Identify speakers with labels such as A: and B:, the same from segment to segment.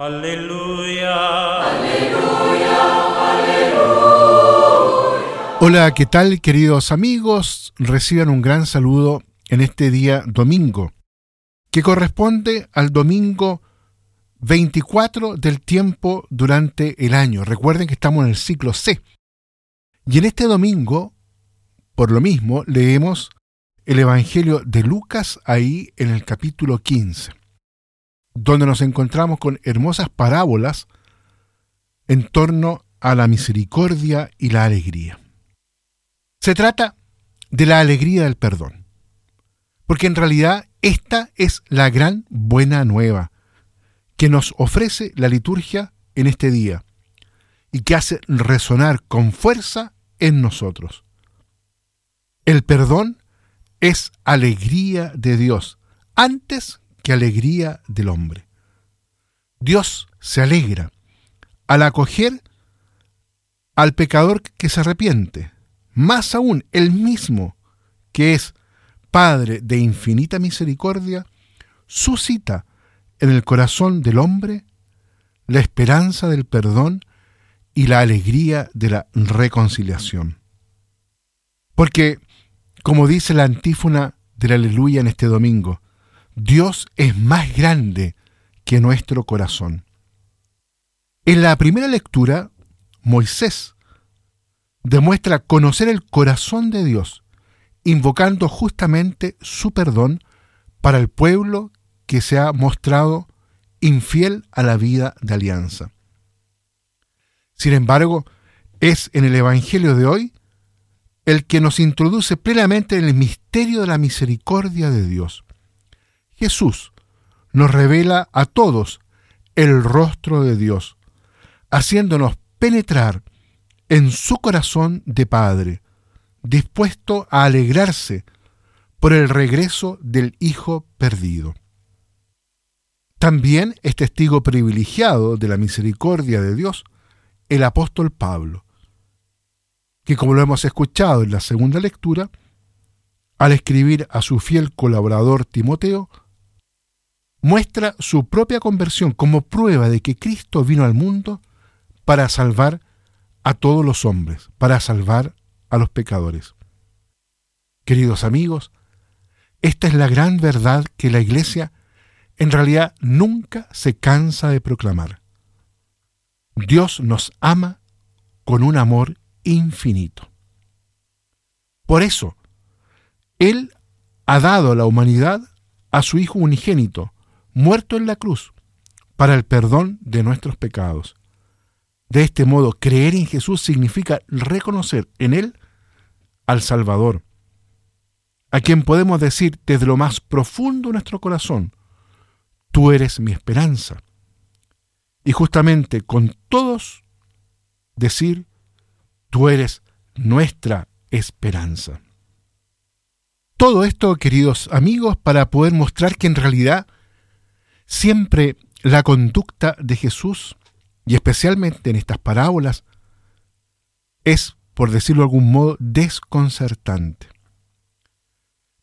A: Aleluya.
B: Aleluya, aleluya.
C: Hola, ¿qué tal queridos amigos? Reciban un gran saludo en este día domingo, que corresponde al domingo 24 del tiempo durante el año. Recuerden que estamos en el ciclo C. Y en este domingo, por lo mismo, leemos el Evangelio de Lucas ahí en el capítulo 15 donde nos encontramos con hermosas parábolas en torno a la misericordia y la alegría. Se trata de la alegría del perdón, porque en realidad esta es la gran buena nueva que nos ofrece la liturgia en este día y que hace resonar con fuerza en nosotros. El perdón es alegría de Dios antes alegría del hombre. Dios se alegra al acoger al pecador que se arrepiente, más aún el mismo que es Padre de infinita misericordia, suscita en el corazón del hombre la esperanza del perdón y la alegría de la reconciliación. Porque, como dice la antífona del aleluya en este domingo, Dios es más grande que nuestro corazón. En la primera lectura, Moisés demuestra conocer el corazón de Dios, invocando justamente su perdón para el pueblo que se ha mostrado infiel a la vida de alianza. Sin embargo, es en el Evangelio de hoy el que nos introduce plenamente en el misterio de la misericordia de Dios. Jesús nos revela a todos el rostro de Dios, haciéndonos penetrar en su corazón de Padre, dispuesto a alegrarse por el regreso del Hijo perdido. También es testigo privilegiado de la misericordia de Dios el apóstol Pablo, que como lo hemos escuchado en la segunda lectura, al escribir a su fiel colaborador Timoteo, muestra su propia conversión como prueba de que Cristo vino al mundo para salvar a todos los hombres, para salvar a los pecadores. Queridos amigos, esta es la gran verdad que la Iglesia en realidad nunca se cansa de proclamar. Dios nos ama con un amor infinito. Por eso, Él ha dado a la humanidad a su Hijo unigénito, muerto en la cruz para el perdón de nuestros pecados. De este modo, creer en Jesús significa reconocer en Él al Salvador, a quien podemos decir desde lo más profundo de nuestro corazón, tú eres mi esperanza. Y justamente con todos decir, tú eres nuestra esperanza. Todo esto, queridos amigos, para poder mostrar que en realidad Siempre la conducta de Jesús, y especialmente en estas parábolas, es, por decirlo de algún modo, desconcertante.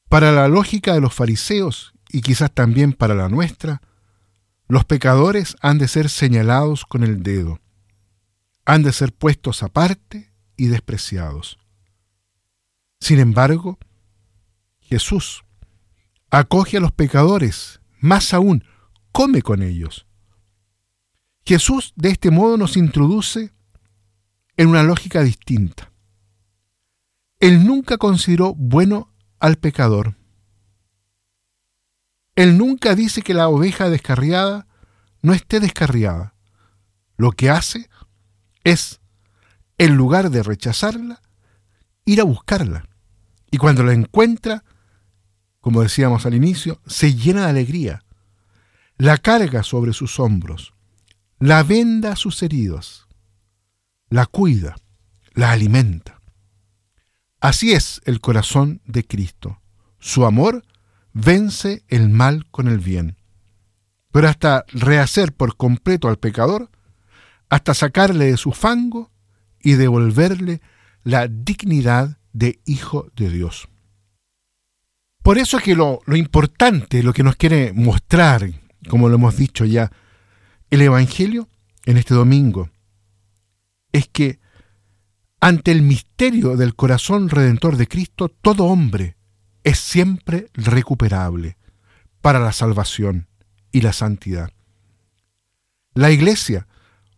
C: Para la lógica de los fariseos, y quizás también para la nuestra, los pecadores han de ser señalados con el dedo, han de ser puestos aparte y despreciados. Sin embargo, Jesús acoge a los pecadores, más aún, come con ellos. Jesús de este modo nos introduce en una lógica distinta. Él nunca consideró bueno al pecador. Él nunca dice que la oveja descarriada no esté descarriada. Lo que hace es, en lugar de rechazarla, ir a buscarla. Y cuando la encuentra, como decíamos al inicio, se llena de alegría la carga sobre sus hombros, la venda sus heridos, la cuida, la alimenta. Así es el corazón de Cristo. Su amor vence el mal con el bien. Pero hasta rehacer por completo al pecador, hasta sacarle de su fango y devolverle la dignidad de hijo de Dios. Por eso es que lo, lo importante, lo que nos quiere mostrar como lo hemos dicho ya, El Evangelio en este domingo es que ante el misterio del corazón redentor de Cristo, todo hombre es siempre recuperable para la salvación y la santidad. La Iglesia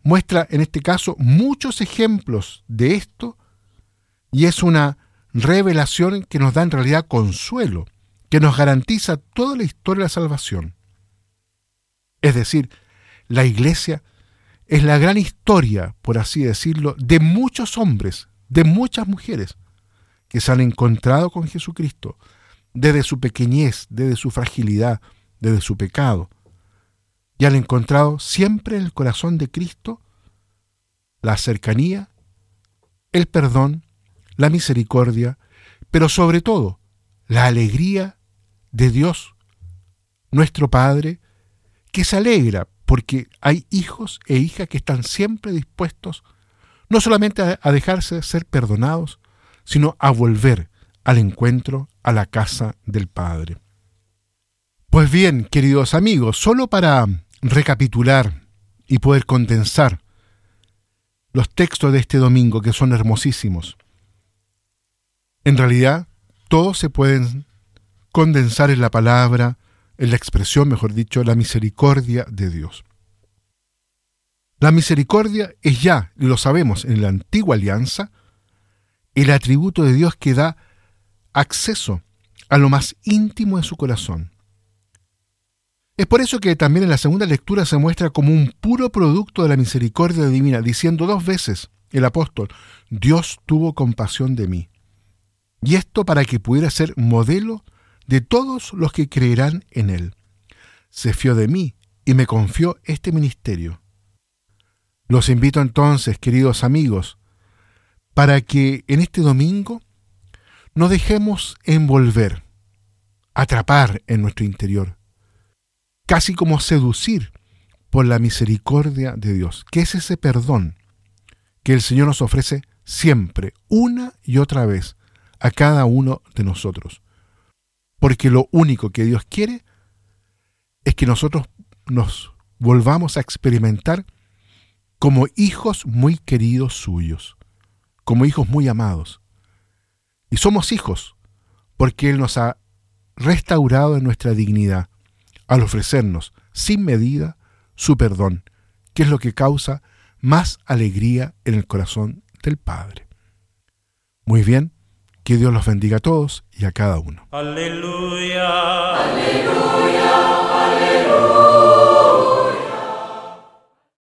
C: muestra en este caso muchos ejemplos de esto y es una revelación que nos da en realidad consuelo, que nos garantiza toda la historia de la salvación. Es decir, la iglesia es la gran historia, por así decirlo, de muchos hombres, de muchas mujeres que se han encontrado con Jesucristo desde su pequeñez, desde su fragilidad, desde su pecado, y han encontrado siempre en el corazón de Cristo la cercanía, el perdón, la misericordia, pero sobre todo la alegría de Dios, nuestro Padre, que se alegra porque hay hijos e hijas que están siempre dispuestos no solamente a dejarse ser perdonados, sino a volver al encuentro a la casa del Padre. Pues bien, queridos amigos, solo para recapitular y poder condensar los textos de este domingo que son hermosísimos. En realidad, todos se pueden condensar en la palabra, en la expresión, mejor dicho, la misericordia de Dios. La misericordia es ya, lo sabemos, en la antigua alianza, el atributo de Dios que da acceso a lo más íntimo de su corazón. Es por eso que también en la segunda lectura se muestra como un puro producto de la misericordia divina, diciendo dos veces el apóstol, Dios tuvo compasión de mí. Y esto para que pudiera ser modelo de todos los que creerán en Él. Se fió de mí y me confió este ministerio. Los invito entonces, queridos amigos, para que en este domingo no dejemos envolver, atrapar en nuestro interior, casi como seducir por la misericordia de Dios, que es ese perdón que el Señor nos ofrece siempre, una y otra vez, a cada uno de nosotros. Porque lo único que Dios quiere es que nosotros nos volvamos a experimentar como hijos muy queridos suyos, como hijos muy amados. Y somos hijos porque Él nos ha restaurado en nuestra dignidad al ofrecernos sin medida su perdón, que es lo que causa más alegría en el corazón del Padre. Muy bien, que Dios los bendiga a todos y a cada uno.
B: Aleluya. Aleluya. Aleluya.